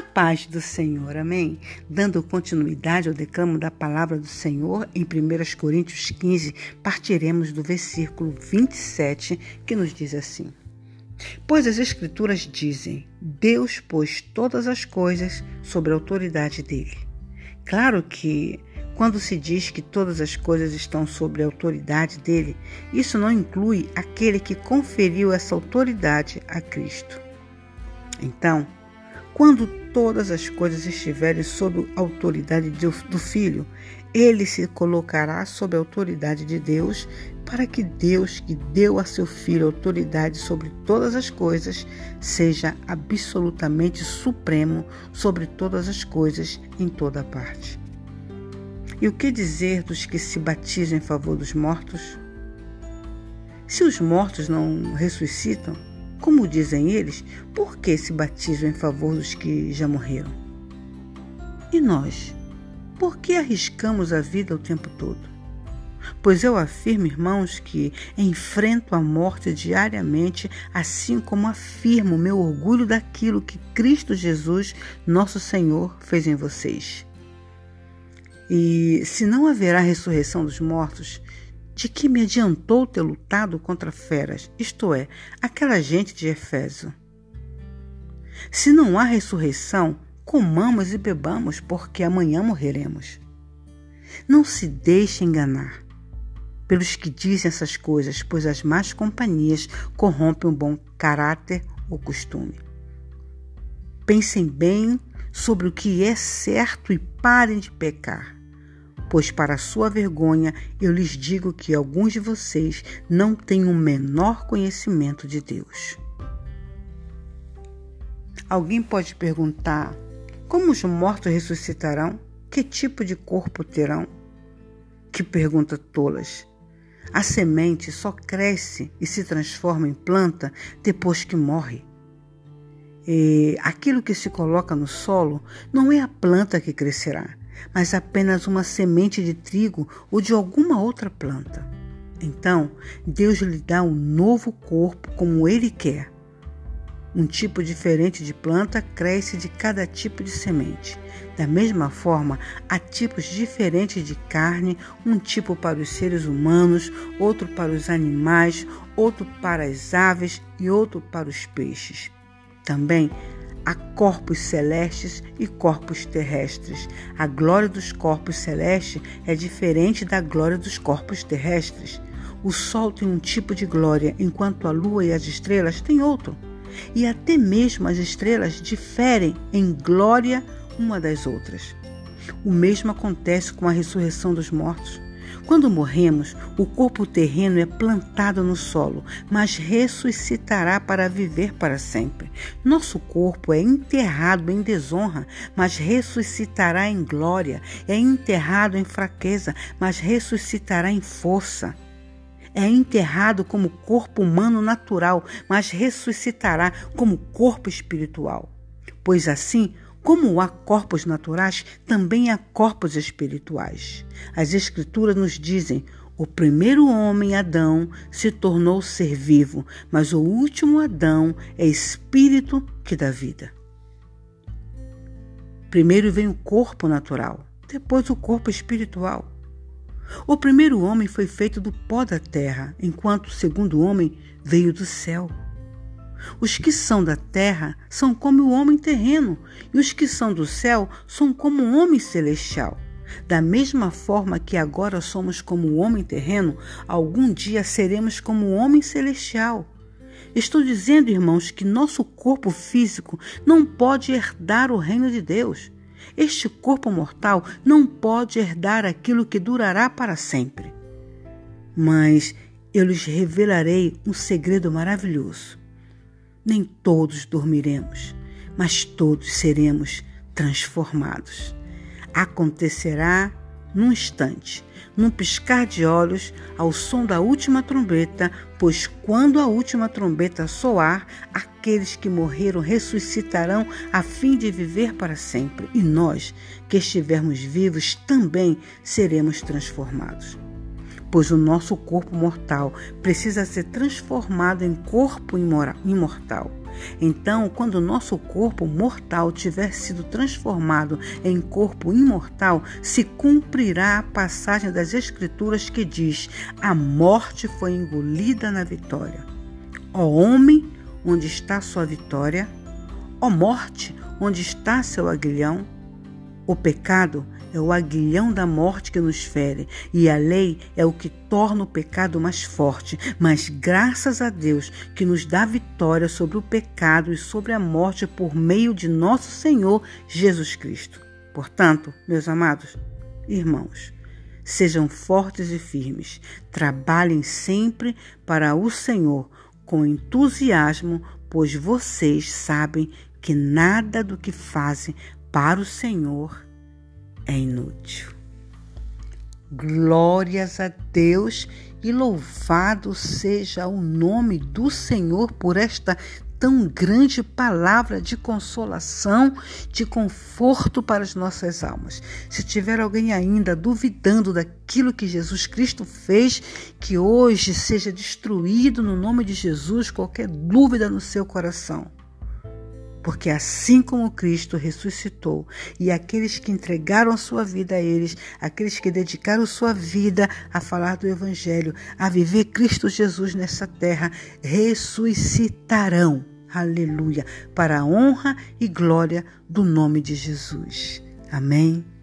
A paz do Senhor, amém? Dando continuidade ao declamo da palavra do Senhor, em 1 Coríntios 15, partiremos do versículo 27, que nos diz assim: Pois as Escrituras dizem: Deus pôs todas as coisas sobre a autoridade dele. Claro que, quando se diz que todas as coisas estão sob a autoridade dele, isso não inclui aquele que conferiu essa autoridade a Cristo. Então, quando todas as coisas estiverem sob a autoridade do Filho, ele se colocará sob a autoridade de Deus, para que Deus, que deu a seu Filho autoridade sobre todas as coisas, seja absolutamente supremo sobre todas as coisas em toda parte. E o que dizer dos que se batizam em favor dos mortos? Se os mortos não ressuscitam, como dizem eles, por que se batizam em favor dos que já morreram? E nós? Por que arriscamos a vida o tempo todo? Pois eu afirmo, irmãos, que enfrento a morte diariamente, assim como afirmo meu orgulho daquilo que Cristo Jesus, nosso Senhor, fez em vocês. E se não haverá ressurreição dos mortos, de que me adiantou ter lutado contra feras, isto é, aquela gente de Efésio? Se não há ressurreição, comamos e bebamos, porque amanhã morreremos. Não se deixe enganar pelos que dizem essas coisas, pois as más companhias corrompem o bom caráter ou costume. Pensem bem sobre o que é certo e parem de pecar pois para sua vergonha eu lhes digo que alguns de vocês não têm o menor conhecimento de Deus. Alguém pode perguntar: como os mortos ressuscitarão? Que tipo de corpo terão? Que pergunta tolas! A semente só cresce e se transforma em planta depois que morre. E aquilo que se coloca no solo não é a planta que crescerá, mas apenas uma semente de trigo ou de alguma outra planta. Então, Deus lhe dá um novo corpo como ele quer. Um tipo diferente de planta cresce de cada tipo de semente. Da mesma forma, há tipos diferentes de carne, um tipo para os seres humanos, outro para os animais, outro para as aves e outro para os peixes. Também Há corpos celestes e corpos terrestres. A glória dos corpos celestes é diferente da glória dos corpos terrestres. O Sol tem um tipo de glória, enquanto a Lua e as estrelas têm outro. E até mesmo as estrelas diferem em glória uma das outras. O mesmo acontece com a ressurreição dos mortos. Quando morremos, o corpo terreno é plantado no solo, mas ressuscitará para viver para sempre. Nosso corpo é enterrado em desonra, mas ressuscitará em glória. É enterrado em fraqueza, mas ressuscitará em força. É enterrado como corpo humano natural, mas ressuscitará como corpo espiritual. Pois assim, como há corpos naturais, também há corpos espirituais. As Escrituras nos dizem: o primeiro homem, Adão, se tornou ser vivo, mas o último Adão é espírito que dá vida. Primeiro vem o corpo natural, depois o corpo espiritual. O primeiro homem foi feito do pó da terra, enquanto o segundo homem veio do céu. Os que são da terra são como o homem terreno, e os que são do céu são como o homem celestial. Da mesma forma que agora somos como o homem terreno, algum dia seremos como o homem celestial. Estou dizendo, irmãos, que nosso corpo físico não pode herdar o reino de Deus. Este corpo mortal não pode herdar aquilo que durará para sempre. Mas eu lhes revelarei um segredo maravilhoso. Nem todos dormiremos, mas todos seremos transformados. Acontecerá num instante, num piscar de olhos, ao som da última trombeta, pois quando a última trombeta soar, aqueles que morreram ressuscitarão a fim de viver para sempre, e nós, que estivermos vivos, também seremos transformados pois o nosso corpo mortal precisa ser transformado em corpo imortal. Então, quando o nosso corpo mortal tiver sido transformado em corpo imortal, se cumprirá a passagem das Escrituras que diz: A morte foi engolida na vitória. Ó homem, onde está sua vitória? Ó morte, onde está seu aguilhão? O pecado é o aguilhão da morte que nos fere, e a lei é o que torna o pecado mais forte. Mas graças a Deus que nos dá vitória sobre o pecado e sobre a morte por meio de nosso Senhor Jesus Cristo. Portanto, meus amados irmãos, sejam fortes e firmes, trabalhem sempre para o Senhor com entusiasmo, pois vocês sabem que nada do que fazem para o Senhor é inútil. Glórias a Deus e louvado seja o nome do Senhor por esta tão grande palavra de consolação, de conforto para as nossas almas. Se tiver alguém ainda duvidando daquilo que Jesus Cristo fez, que hoje seja destruído no nome de Jesus qualquer dúvida no seu coração. Porque assim como Cristo ressuscitou e aqueles que entregaram a sua vida a eles, aqueles que dedicaram sua vida a falar do Evangelho, a viver Cristo Jesus nessa terra, ressuscitarão. Aleluia! Para a honra e glória do nome de Jesus. Amém.